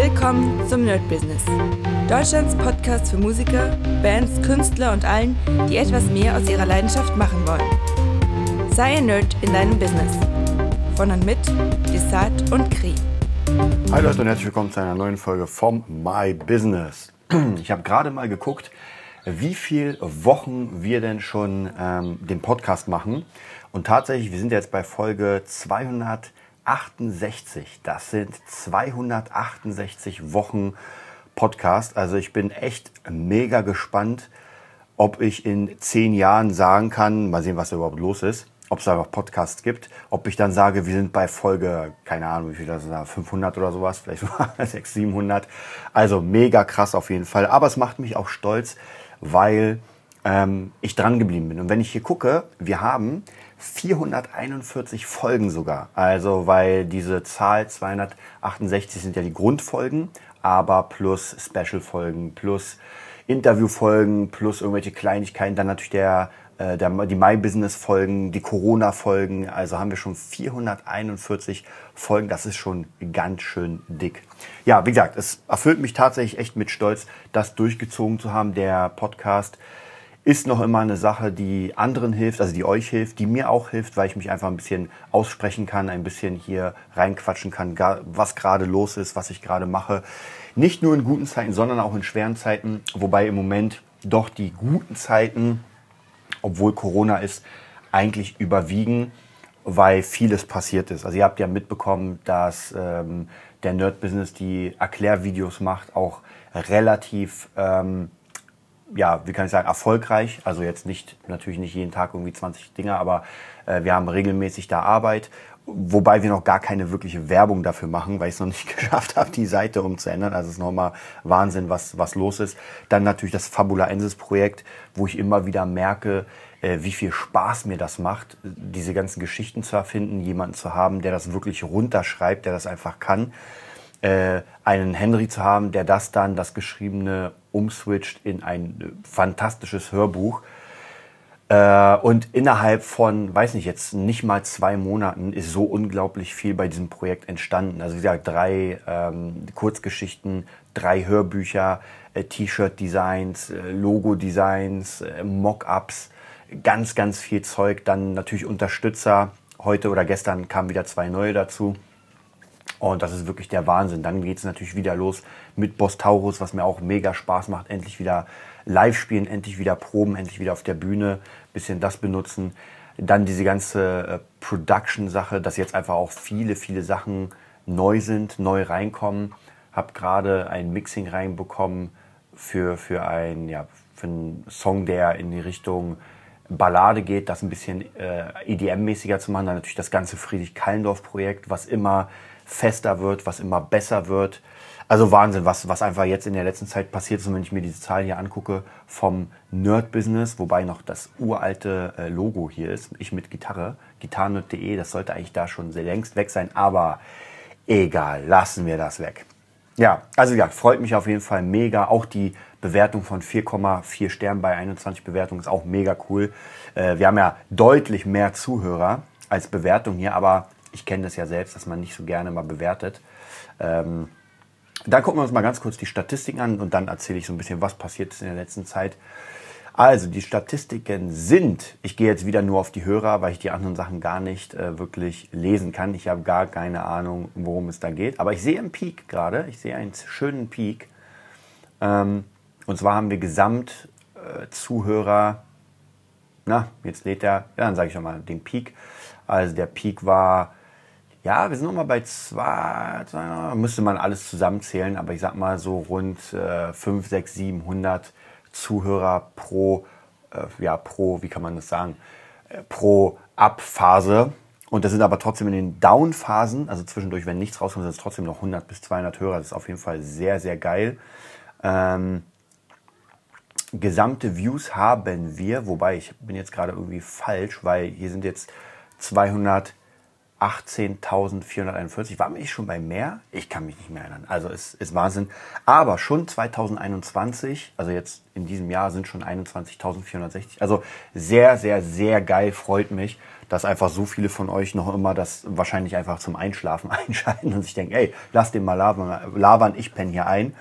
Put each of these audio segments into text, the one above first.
Willkommen zum Nerd Business. Deutschlands Podcast für Musiker, Bands, Künstler und allen, die etwas mehr aus ihrer Leidenschaft machen wollen. Sei ein Nerd in deinem Business. Von und mit Desart und Kri. Hi Leute und herzlich willkommen zu einer neuen Folge vom My Business. Ich habe gerade mal geguckt, wie viele Wochen wir denn schon ähm, den Podcast machen. Und tatsächlich, wir sind jetzt bei Folge 200. 268. Das sind 268 Wochen Podcast. Also ich bin echt mega gespannt, ob ich in zehn Jahren sagen kann, mal sehen, was da überhaupt los ist, ob es da noch Podcasts gibt, ob ich dann sage, wir sind bei Folge, keine Ahnung, wie viel das ist, 500 oder sowas, vielleicht 600, 700. Also mega krass auf jeden Fall. Aber es macht mich auch stolz, weil ähm, ich dran geblieben bin. Und wenn ich hier gucke, wir haben 441 Folgen sogar. Also weil diese Zahl 268 sind ja die Grundfolgen, aber plus Special-Folgen, plus Interview-Folgen, plus irgendwelche Kleinigkeiten, dann natürlich der, äh, der, die My-Business-Folgen, die Corona-Folgen. Also haben wir schon 441 Folgen. Das ist schon ganz schön dick. Ja, wie gesagt, es erfüllt mich tatsächlich echt mit Stolz, das durchgezogen zu haben, der Podcast ist noch immer eine Sache, die anderen hilft, also die euch hilft, die mir auch hilft, weil ich mich einfach ein bisschen aussprechen kann, ein bisschen hier reinquatschen kann, was gerade los ist, was ich gerade mache. Nicht nur in guten Zeiten, sondern auch in schweren Zeiten, wobei im Moment doch die guten Zeiten, obwohl Corona ist, eigentlich überwiegen, weil vieles passiert ist. Also ihr habt ja mitbekommen, dass ähm, der Nerd Business die Erklärvideos macht, auch relativ ähm, ja, wie kann ich sagen, erfolgreich. Also jetzt nicht, natürlich nicht jeden Tag irgendwie 20 Dinge, aber äh, wir haben regelmäßig da Arbeit. Wobei wir noch gar keine wirkliche Werbung dafür machen, weil ich es noch nicht geschafft habe, die Seite umzuändern. Also es ist nochmal Wahnsinn, was, was los ist. Dann natürlich das Fabula Ensis Projekt, wo ich immer wieder merke, äh, wie viel Spaß mir das macht, diese ganzen Geschichten zu erfinden, jemanden zu haben, der das wirklich runterschreibt, der das einfach kann äh, einen Henry zu haben, der das dann, das Geschriebene, umswitcht in ein fantastisches Hörbuch. Äh, und innerhalb von, weiß nicht, jetzt nicht mal zwei Monaten ist so unglaublich viel bei diesem Projekt entstanden. Also wie gesagt, drei ähm, Kurzgeschichten, drei Hörbücher, äh, T-Shirt-Designs, äh, Logo-Designs, äh, Mock-ups, ganz, ganz viel Zeug. Dann natürlich Unterstützer. Heute oder gestern kamen wieder zwei neue dazu. Und das ist wirklich der Wahnsinn. Dann geht es natürlich wieder los mit Boss Taurus, was mir auch mega Spaß macht. Endlich wieder live spielen, endlich wieder proben, endlich wieder auf der Bühne, bisschen das benutzen. Dann diese ganze äh, Production-Sache, dass jetzt einfach auch viele, viele Sachen neu sind, neu reinkommen. Hab gerade ein Mixing reinbekommen für, für, ein, ja, für einen Song, der in die Richtung Ballade geht, das ein bisschen äh, EDM-mäßiger zu machen. Dann natürlich das ganze Friedrich-Kallendorf-Projekt, was immer fester wird, was immer besser wird. Also Wahnsinn, was, was einfach jetzt in der letzten Zeit passiert ist. Und wenn ich mir diese Zahlen hier angucke vom Nerd-Business, wobei noch das uralte äh, Logo hier ist, ich mit Gitarre, gitarrenerd.de, das sollte eigentlich da schon sehr längst weg sein, aber egal, lassen wir das weg. Ja, also ja, freut mich auf jeden Fall mega. Auch die Bewertung von 4,4 Sternen bei 21 Bewertungen ist auch mega cool. Äh, wir haben ja deutlich mehr Zuhörer als Bewertung hier, aber ich kenne das ja selbst, dass man nicht so gerne mal bewertet. Ähm, dann gucken wir uns mal ganz kurz die Statistiken an und dann erzähle ich so ein bisschen, was passiert ist in der letzten Zeit. Also, die Statistiken sind, ich gehe jetzt wieder nur auf die Hörer, weil ich die anderen Sachen gar nicht äh, wirklich lesen kann. Ich habe gar keine Ahnung, worum es da geht. Aber ich sehe einen Peak gerade, ich sehe einen schönen Peak. Ähm, und zwar haben wir gesamt äh, na, jetzt lädt er, ja, dann sage ich schon mal den Peak. Also der Peak war ja, wir sind nochmal bei zwei, zwei, müsste man alles zusammenzählen, aber ich sag mal so rund äh, 5, 6, 700 Zuhörer pro, äh, ja, pro, wie kann man das sagen, äh, pro Abphase. Und das sind aber trotzdem in den Down-Phasen, also zwischendurch, wenn nichts rauskommt, sind es trotzdem noch 100 bis 200 Hörer. Das ist auf jeden Fall sehr, sehr geil. Ähm, gesamte Views haben wir, wobei ich bin jetzt gerade irgendwie falsch, weil hier sind jetzt 200 18.441. War ich schon bei mehr? Ich kann mich nicht mehr erinnern. Also es ist Wahnsinn. Aber schon 2021, also jetzt in diesem Jahr sind schon 21.460. Also sehr, sehr, sehr geil. Freut mich. dass einfach so viele von euch noch immer das wahrscheinlich einfach zum Einschlafen einschalten und sich denken, ey, lass den mal labern, ich penne hier ein.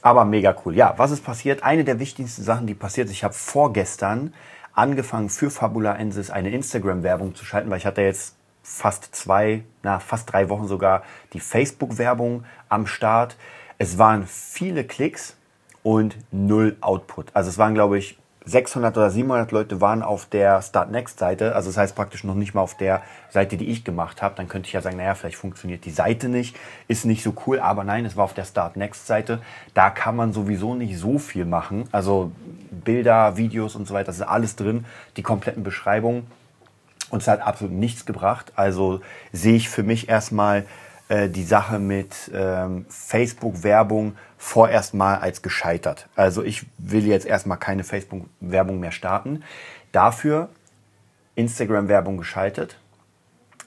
Aber mega cool. Ja, was ist passiert? Eine der wichtigsten Sachen, die passiert ist, ich habe vorgestern angefangen für Fabula Ensis eine Instagram-Werbung zu schalten, weil ich hatte jetzt fast zwei, na, fast drei Wochen sogar die Facebook-Werbung am Start. Es waren viele Klicks und null Output. Also es waren, glaube ich, 600 oder 700 Leute waren auf der Start Next Seite, also das heißt praktisch noch nicht mal auf der Seite, die ich gemacht habe. Dann könnte ich ja sagen, naja, vielleicht funktioniert die Seite nicht, ist nicht so cool, aber nein, es war auf der Start Next Seite. Da kann man sowieso nicht so viel machen. Also Bilder, Videos und so weiter, das ist alles drin, die kompletten Beschreibungen. Und es hat absolut nichts gebracht. Also sehe ich für mich erstmal äh, die Sache mit ähm, Facebook-Werbung vorerst mal als gescheitert. Also ich will jetzt erstmal keine Facebook-Werbung mehr starten. Dafür Instagram-Werbung geschaltet.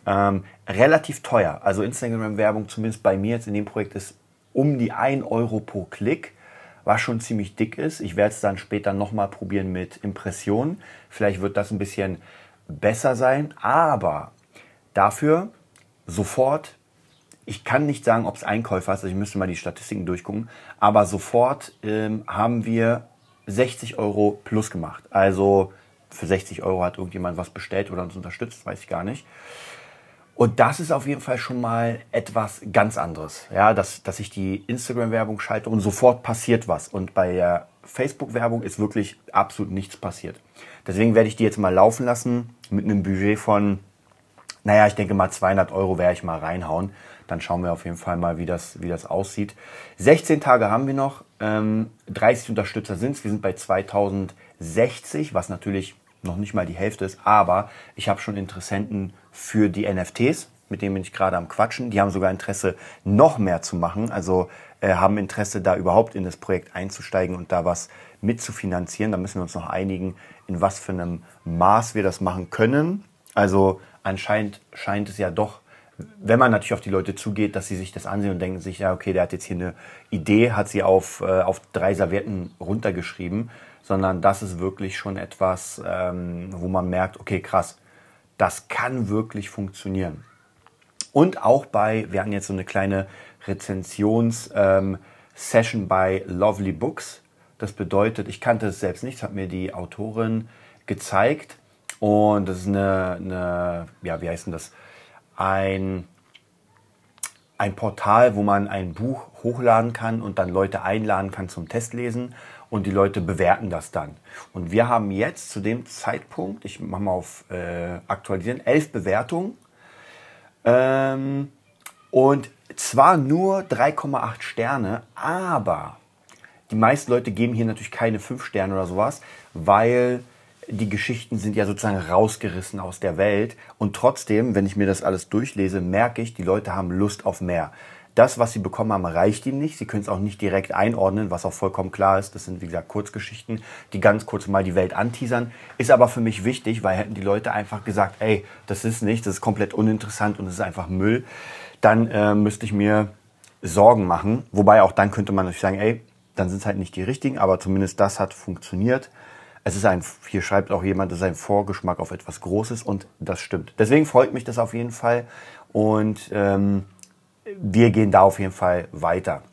Ähm, relativ teuer. Also Instagram-Werbung, zumindest bei mir jetzt in dem Projekt, ist um die 1 Euro pro Klick, was schon ziemlich dick ist. Ich werde es dann später nochmal probieren mit Impressionen. Vielleicht wird das ein bisschen besser sein, aber dafür sofort ich kann nicht sagen, ob es Einkäufer ist, also ich müsste mal die Statistiken durchgucken, aber sofort ähm, haben wir 60 Euro plus gemacht. Also für 60 Euro hat irgendjemand was bestellt oder uns unterstützt, weiß ich gar nicht. Und das ist auf jeden Fall schon mal etwas ganz anderes. Ja, dass, dass ich die Instagram-Werbung schalte und sofort passiert was. Und bei der Facebook-Werbung ist wirklich absolut nichts passiert. Deswegen werde ich die jetzt mal laufen lassen mit einem Budget von, naja, ich denke mal 200 Euro werde ich mal reinhauen. Dann schauen wir auf jeden Fall mal, wie das, wie das aussieht. 16 Tage haben wir noch. Ähm, 30 Unterstützer sind es. Wir sind bei 2060, was natürlich noch nicht mal die Hälfte ist. Aber ich habe schon Interessenten für die NFTs. Mit denen bin ich gerade am Quatschen. Die haben sogar Interesse, noch mehr zu machen. Also äh, haben Interesse, da überhaupt in das Projekt einzusteigen und da was mitzufinanzieren. Da müssen wir uns noch einigen, in was für einem Maß wir das machen können. Also anscheinend scheint es ja doch wenn man natürlich auf die Leute zugeht, dass sie sich das ansehen und denken sich, ja, okay, der hat jetzt hier eine Idee, hat sie auf, äh, auf drei Servietten runtergeschrieben, sondern das ist wirklich schon etwas, ähm, wo man merkt, okay, krass, das kann wirklich funktionieren. Und auch bei, wir hatten jetzt so eine kleine Rezensions-Session ähm, bei Lovely Books. Das bedeutet, ich kannte es selbst nicht, hat mir die Autorin gezeigt. Und das ist eine, eine ja, wie heißt denn das? ein, ein Portal, wo man ein Buch hochladen kann und dann Leute einladen kann zum Testlesen und die Leute bewerten das dann. Und wir haben jetzt zu dem Zeitpunkt, ich mache mal auf äh, aktualisieren, elf Bewertungen ähm, und zwar nur 3,8 Sterne, aber die meisten Leute geben hier natürlich keine 5 Sterne oder sowas, weil die Geschichten sind ja sozusagen rausgerissen aus der Welt. Und trotzdem, wenn ich mir das alles durchlese, merke ich, die Leute haben Lust auf mehr. Das, was sie bekommen haben, reicht ihnen nicht. Sie können es auch nicht direkt einordnen, was auch vollkommen klar ist. Das sind, wie gesagt, Kurzgeschichten, die ganz kurz mal die Welt anteasern. Ist aber für mich wichtig, weil hätten die Leute einfach gesagt, ey, das ist nichts, das ist komplett uninteressant und es ist einfach Müll, dann äh, müsste ich mir Sorgen machen. Wobei auch dann könnte man natürlich sagen, ey, dann sind es halt nicht die richtigen, aber zumindest das hat funktioniert es ist ein, hier schreibt auch jemand, es ist ein Vorgeschmack auf etwas Großes und das stimmt. Deswegen freut mich das auf jeden Fall und ähm, wir gehen da auf jeden Fall weiter.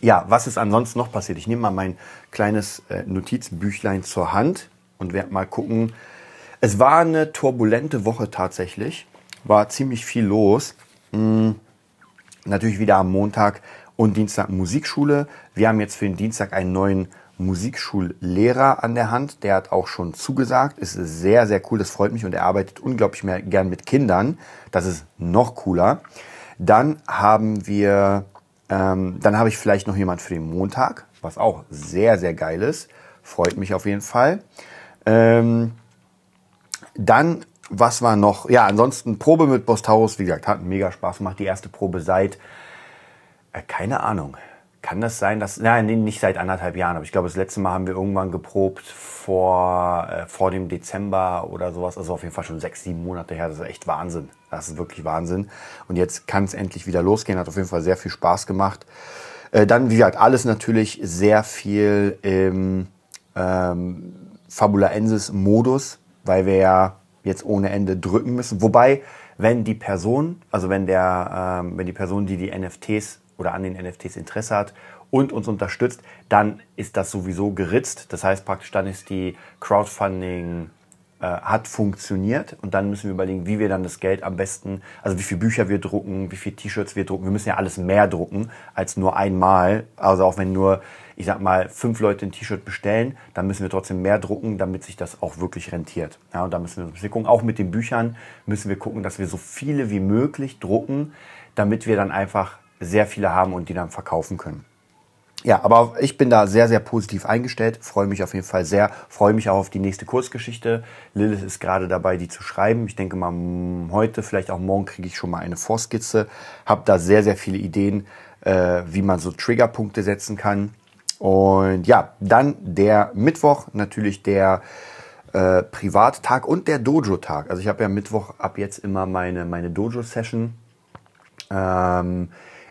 Ja, was ist ansonsten noch passiert? Ich nehme mal mein kleines äh, Notizbüchlein zur Hand und werde mal gucken. Es war eine turbulente Woche tatsächlich, war ziemlich viel los. Hm, natürlich wieder am Montag und Dienstag Musikschule. Wir haben jetzt für den Dienstag einen neuen Musikschullehrer an der Hand. Der hat auch schon zugesagt. Ist sehr, sehr cool. Das freut mich und er arbeitet unglaublich mehr gern mit Kindern. Das ist noch cooler. Dann haben wir, ähm, dann habe ich vielleicht noch jemand für den Montag, was auch sehr, sehr geil ist. Freut mich auf jeden Fall. Ähm, dann, was war noch? Ja, ansonsten Probe mit Bostaurus, wie gesagt, hat mega Spaß gemacht. Die erste Probe seit, keine Ahnung, kann das sein, dass, nein, nicht seit anderthalb Jahren, aber ich glaube, das letzte Mal haben wir irgendwann geprobt vor, äh, vor dem Dezember oder sowas, also auf jeden Fall schon sechs, sieben Monate her, das ist echt Wahnsinn. Das ist wirklich Wahnsinn. Und jetzt kann es endlich wieder losgehen, hat auf jeden Fall sehr viel Spaß gemacht. Äh, dann, wie gesagt, alles natürlich sehr viel im ähm, Fabulaensis-Modus, weil wir ja jetzt ohne Ende drücken müssen. Wobei, wenn die Person, also wenn der, ähm, wenn die Person, die die NFTs oder an den NFTs Interesse hat und uns unterstützt, dann ist das sowieso geritzt. Das heißt praktisch, dann ist die Crowdfunding äh, hat funktioniert und dann müssen wir überlegen, wie wir dann das Geld am besten, also wie viele Bücher wir drucken, wie viele T-Shirts wir drucken. Wir müssen ja alles mehr drucken als nur einmal. Also auch wenn nur, ich sag mal, fünf Leute ein T-Shirt bestellen, dann müssen wir trotzdem mehr drucken, damit sich das auch wirklich rentiert. Ja, und da müssen wir bisschen gucken. Auch mit den Büchern müssen wir gucken, dass wir so viele wie möglich drucken, damit wir dann einfach sehr viele haben und die dann verkaufen können. Ja, aber ich bin da sehr, sehr positiv eingestellt, freue mich auf jeden Fall sehr, freue mich auch auf die nächste Kursgeschichte. Lilith ist gerade dabei, die zu schreiben. Ich denke mal, heute, vielleicht auch morgen kriege ich schon mal eine Vorskizze. Habe da sehr, sehr viele Ideen, äh, wie man so Triggerpunkte setzen kann. Und ja, dann der Mittwoch, natürlich der äh, Privattag und der Dojo-Tag. Also ich habe ja Mittwoch ab jetzt immer meine, meine Dojo-Session. Ähm,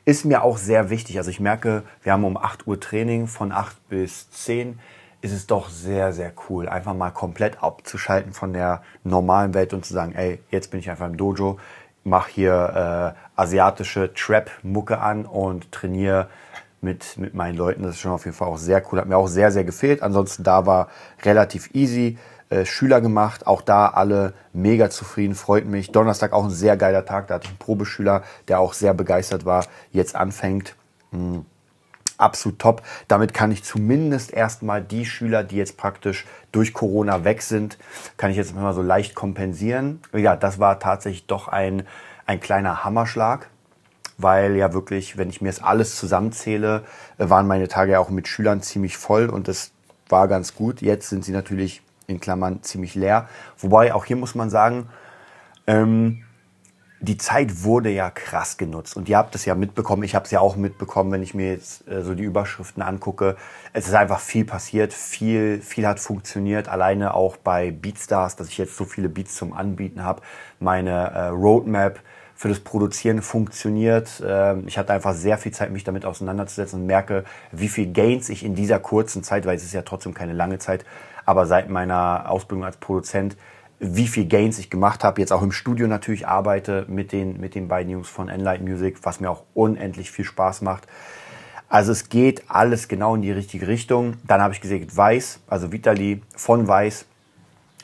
ist mir auch sehr wichtig. Also ich merke, wir haben um 8 Uhr Training, von 8 bis 10 ist es doch sehr, sehr cool, einfach mal komplett abzuschalten von der normalen Welt und zu sagen, ey, jetzt bin ich einfach im Dojo, mache hier äh, asiatische Trap-Mucke an und trainiere mit, mit meinen Leuten. Das ist schon auf jeden Fall auch sehr cool. Hat mir auch sehr, sehr gefehlt. Ansonsten da war relativ easy. Äh, Schüler gemacht. Auch da alle mega zufrieden, freut mich. Donnerstag auch ein sehr geiler Tag. Da hatte ich einen Probeschüler, der auch sehr begeistert war, jetzt anfängt. Mh, absolut top. Damit kann ich zumindest erstmal die Schüler, die jetzt praktisch durch Corona weg sind, kann ich jetzt mal so leicht kompensieren. Ja, das war tatsächlich doch ein, ein kleiner Hammerschlag weil ja wirklich, wenn ich mir das alles zusammenzähle, äh, waren meine Tage ja auch mit Schülern ziemlich voll und das war ganz gut. Jetzt sind sie natürlich in Klammern ziemlich leer. Wobei auch hier muss man sagen, ähm, die Zeit wurde ja krass genutzt und ihr habt es ja mitbekommen, ich habe es ja auch mitbekommen, wenn ich mir jetzt äh, so die Überschriften angucke. Es ist einfach viel passiert, viel, viel hat funktioniert, alleine auch bei Beatstars, dass ich jetzt so viele Beats zum Anbieten habe. Meine äh, Roadmap für das Produzieren funktioniert. Ähm, ich hatte einfach sehr viel Zeit, mich damit auseinanderzusetzen und merke, wie viel Gains ich in dieser kurzen Zeit, weil es ist ja trotzdem keine lange Zeit, aber seit meiner Ausbildung als Produzent, wie viel Gains ich gemacht habe, jetzt auch im Studio natürlich arbeite mit den, mit den beiden Jungs von Enlight Music, was mir auch unendlich viel Spaß macht. Also es geht alles genau in die richtige Richtung. Dann habe ich gesagt, Weiß, also Vitali von Weiß,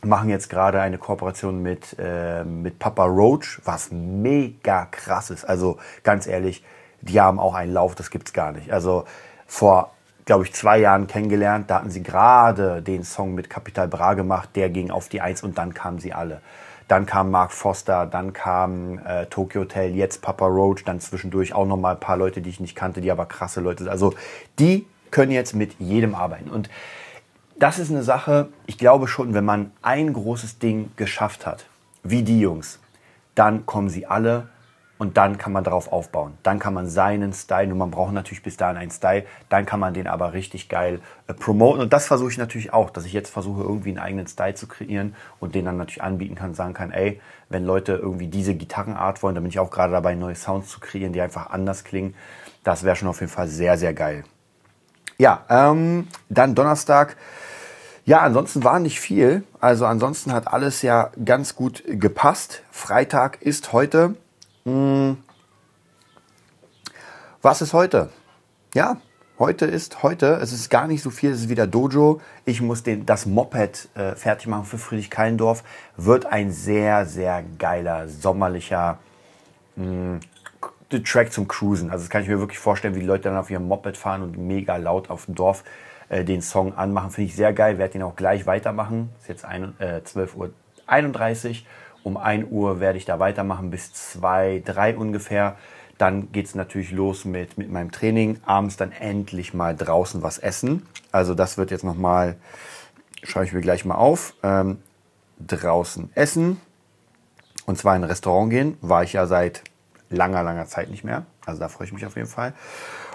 machen jetzt gerade eine Kooperation mit, äh, mit Papa Roach, was mega krass ist. Also ganz ehrlich, die haben auch einen Lauf, das gibt's gar nicht. Also vor glaube ich, zwei Jahren kennengelernt. Da hatten sie gerade den Song mit Capital Bra gemacht, der ging auf die Eins und dann kamen sie alle. Dann kam Mark Foster, dann kam äh, Tokyo Hotel, jetzt Papa Roach, dann zwischendurch auch nochmal ein paar Leute, die ich nicht kannte, die aber krasse Leute sind. Also die können jetzt mit jedem arbeiten. Und das ist eine Sache, ich glaube schon, wenn man ein großes Ding geschafft hat, wie die Jungs, dann kommen sie alle und dann kann man darauf aufbauen. Dann kann man seinen Style, und man braucht natürlich bis dahin einen Style, dann kann man den aber richtig geil äh, promoten. Und das versuche ich natürlich auch, dass ich jetzt versuche, irgendwie einen eigenen Style zu kreieren und den dann natürlich anbieten kann, sagen kann, ey, wenn Leute irgendwie diese Gitarrenart wollen, dann bin ich auch gerade dabei, neue Sounds zu kreieren, die einfach anders klingen. Das wäre schon auf jeden Fall sehr, sehr geil. Ja, ähm, dann Donnerstag. Ja, ansonsten war nicht viel. Also ansonsten hat alles ja ganz gut gepasst. Freitag ist heute. Hm. Was ist heute? Ja, heute ist heute. Es ist gar nicht so viel. Es ist wieder Dojo. Ich muss den, das Moped äh, fertig machen für Friedrich Keilendorf. Wird ein sehr, sehr geiler, sommerlicher mh, hm, Track zum Cruisen. Also das kann ich mir wirklich vorstellen, wie die Leute dann auf ihrem Moped fahren und mega laut auf dem Dorf äh, den Song anmachen. Finde ich sehr geil. Werde ihn auch gleich weitermachen. Ist jetzt ein, äh, 12.31 Uhr. Um 1 Uhr werde ich da weitermachen bis 2, 3 ungefähr. Dann geht es natürlich los mit, mit meinem Training. Abends dann endlich mal draußen was essen. Also das wird jetzt nochmal, schaue ich mir gleich mal auf. Ähm, draußen essen. Und zwar in ein Restaurant gehen. War ich ja seit langer, langer Zeit nicht mehr. Also da freue ich mich auf jeden Fall.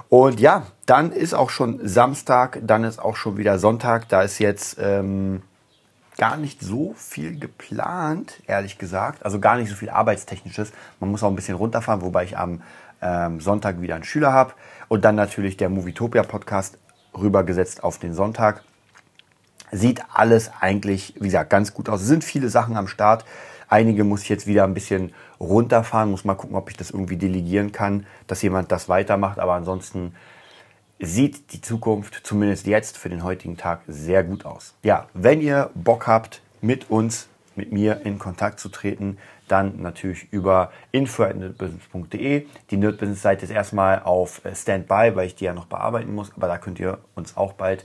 Und ja, dann ist auch schon Samstag, dann ist auch schon wieder Sonntag. Da ist jetzt ähm, gar nicht so viel geplant, ehrlich gesagt. Also gar nicht so viel Arbeitstechnisches. Man muss auch ein bisschen runterfahren, wobei ich am ähm, Sonntag wieder einen Schüler habe. Und dann natürlich der Movietopia Podcast rübergesetzt auf den Sonntag. Sieht alles eigentlich, wie gesagt, ganz gut aus. Es sind viele Sachen am Start. Einige muss ich jetzt wieder ein bisschen runterfahren, muss mal gucken, ob ich das irgendwie delegieren kann, dass jemand das weitermacht. Aber ansonsten sieht die Zukunft zumindest jetzt für den heutigen Tag sehr gut aus. Ja, wenn ihr Bock habt, mit uns, mit mir in Kontakt zu treten, dann natürlich über info.nerdbusiness.de. Die Nerdbusiness-Seite ist erstmal auf Standby, weil ich die ja noch bearbeiten muss, aber da könnt ihr uns auch bald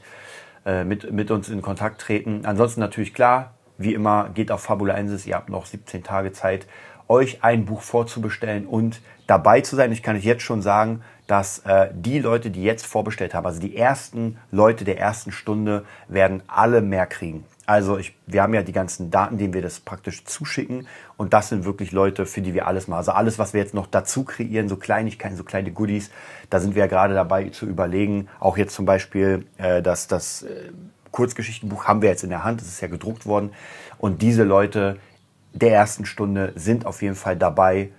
äh, mit, mit uns in Kontakt treten. Ansonsten natürlich klar, wie immer, geht auf Fabulensis, ihr habt noch 17 Tage Zeit, euch ein Buch vorzubestellen und dabei zu sein. Ich kann euch jetzt schon sagen, dass äh, die Leute, die jetzt vorbestellt haben, also die ersten Leute der ersten Stunde, werden alle mehr kriegen. Also ich, wir haben ja die ganzen Daten, denen wir das praktisch zuschicken. Und das sind wirklich Leute, für die wir alles machen. Also alles, was wir jetzt noch dazu kreieren, so Kleinigkeiten, so kleine Goodies, da sind wir ja gerade dabei zu überlegen. Auch jetzt zum Beispiel, äh, dass das äh, Kurzgeschichtenbuch haben wir jetzt in der Hand, es ist ja gedruckt worden. Und diese Leute der ersten Stunde sind auf jeden Fall dabei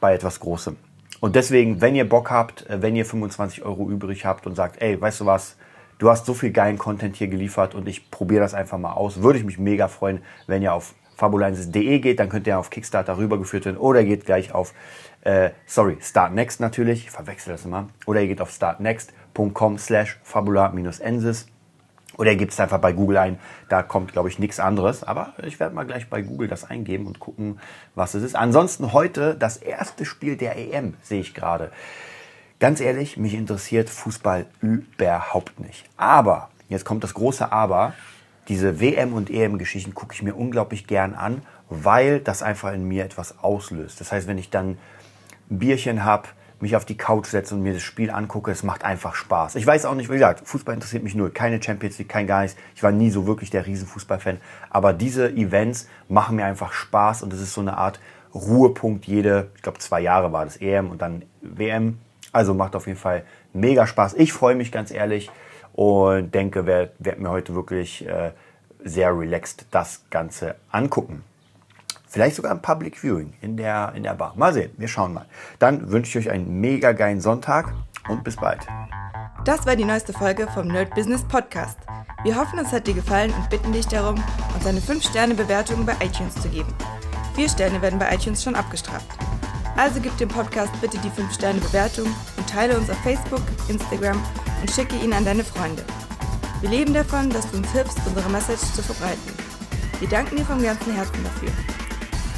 bei etwas Großem. Und deswegen, wenn ihr Bock habt, äh, wenn ihr 25 Euro übrig habt und sagt, ey, weißt du was, du hast so viel geilen Content hier geliefert und ich probiere das einfach mal aus, würde ich mich mega freuen, wenn ihr auf fabulensis.de geht, dann könnt ihr auf Kickstarter rübergeführt werden oder ihr geht gleich auf, äh, sorry, Startnext natürlich, ich verwechsel das immer, oder ihr geht auf startnext.com slash fabula-ensis oder gebt es einfach bei Google ein. Da kommt, glaube ich, nichts anderes. Aber ich werde mal gleich bei Google das eingeben und gucken, was es ist. Ansonsten heute das erste Spiel der EM, sehe ich gerade. Ganz ehrlich, mich interessiert Fußball überhaupt nicht. Aber, jetzt kommt das große Aber, diese WM- und EM-Geschichten gucke ich mir unglaublich gern an, weil das einfach in mir etwas auslöst. Das heißt, wenn ich dann ein Bierchen habe, mich auf die Couch setze und mir das Spiel angucke, es macht einfach Spaß. Ich weiß auch nicht, wie gesagt, Fußball interessiert mich nur, keine Champions League, kein Geist. Ich war nie so wirklich der Riesenfußballfan, aber diese Events machen mir einfach Spaß und es ist so eine Art Ruhepunkt jede, ich glaube zwei Jahre war das EM und dann WM. Also macht auf jeden Fall mega Spaß. Ich freue mich ganz ehrlich und denke, werde werd mir heute wirklich äh, sehr relaxed das Ganze angucken. Vielleicht sogar ein Public Viewing in der, in der Bar. Mal sehen, wir schauen mal. Dann wünsche ich euch einen mega geilen Sonntag und bis bald. Das war die neueste Folge vom Nerd Business Podcast. Wir hoffen, es hat dir gefallen und bitten dich darum, uns eine 5-Sterne-Bewertung bei iTunes zu geben. Vier Sterne werden bei iTunes schon abgestraft. Also gib dem Podcast bitte die 5-Sterne-Bewertung und teile uns auf Facebook, Instagram und schicke ihn an deine Freunde. Wir leben davon, dass du uns hilfst, unsere Message zu verbreiten. Wir danken dir vom ganzen Herzen dafür.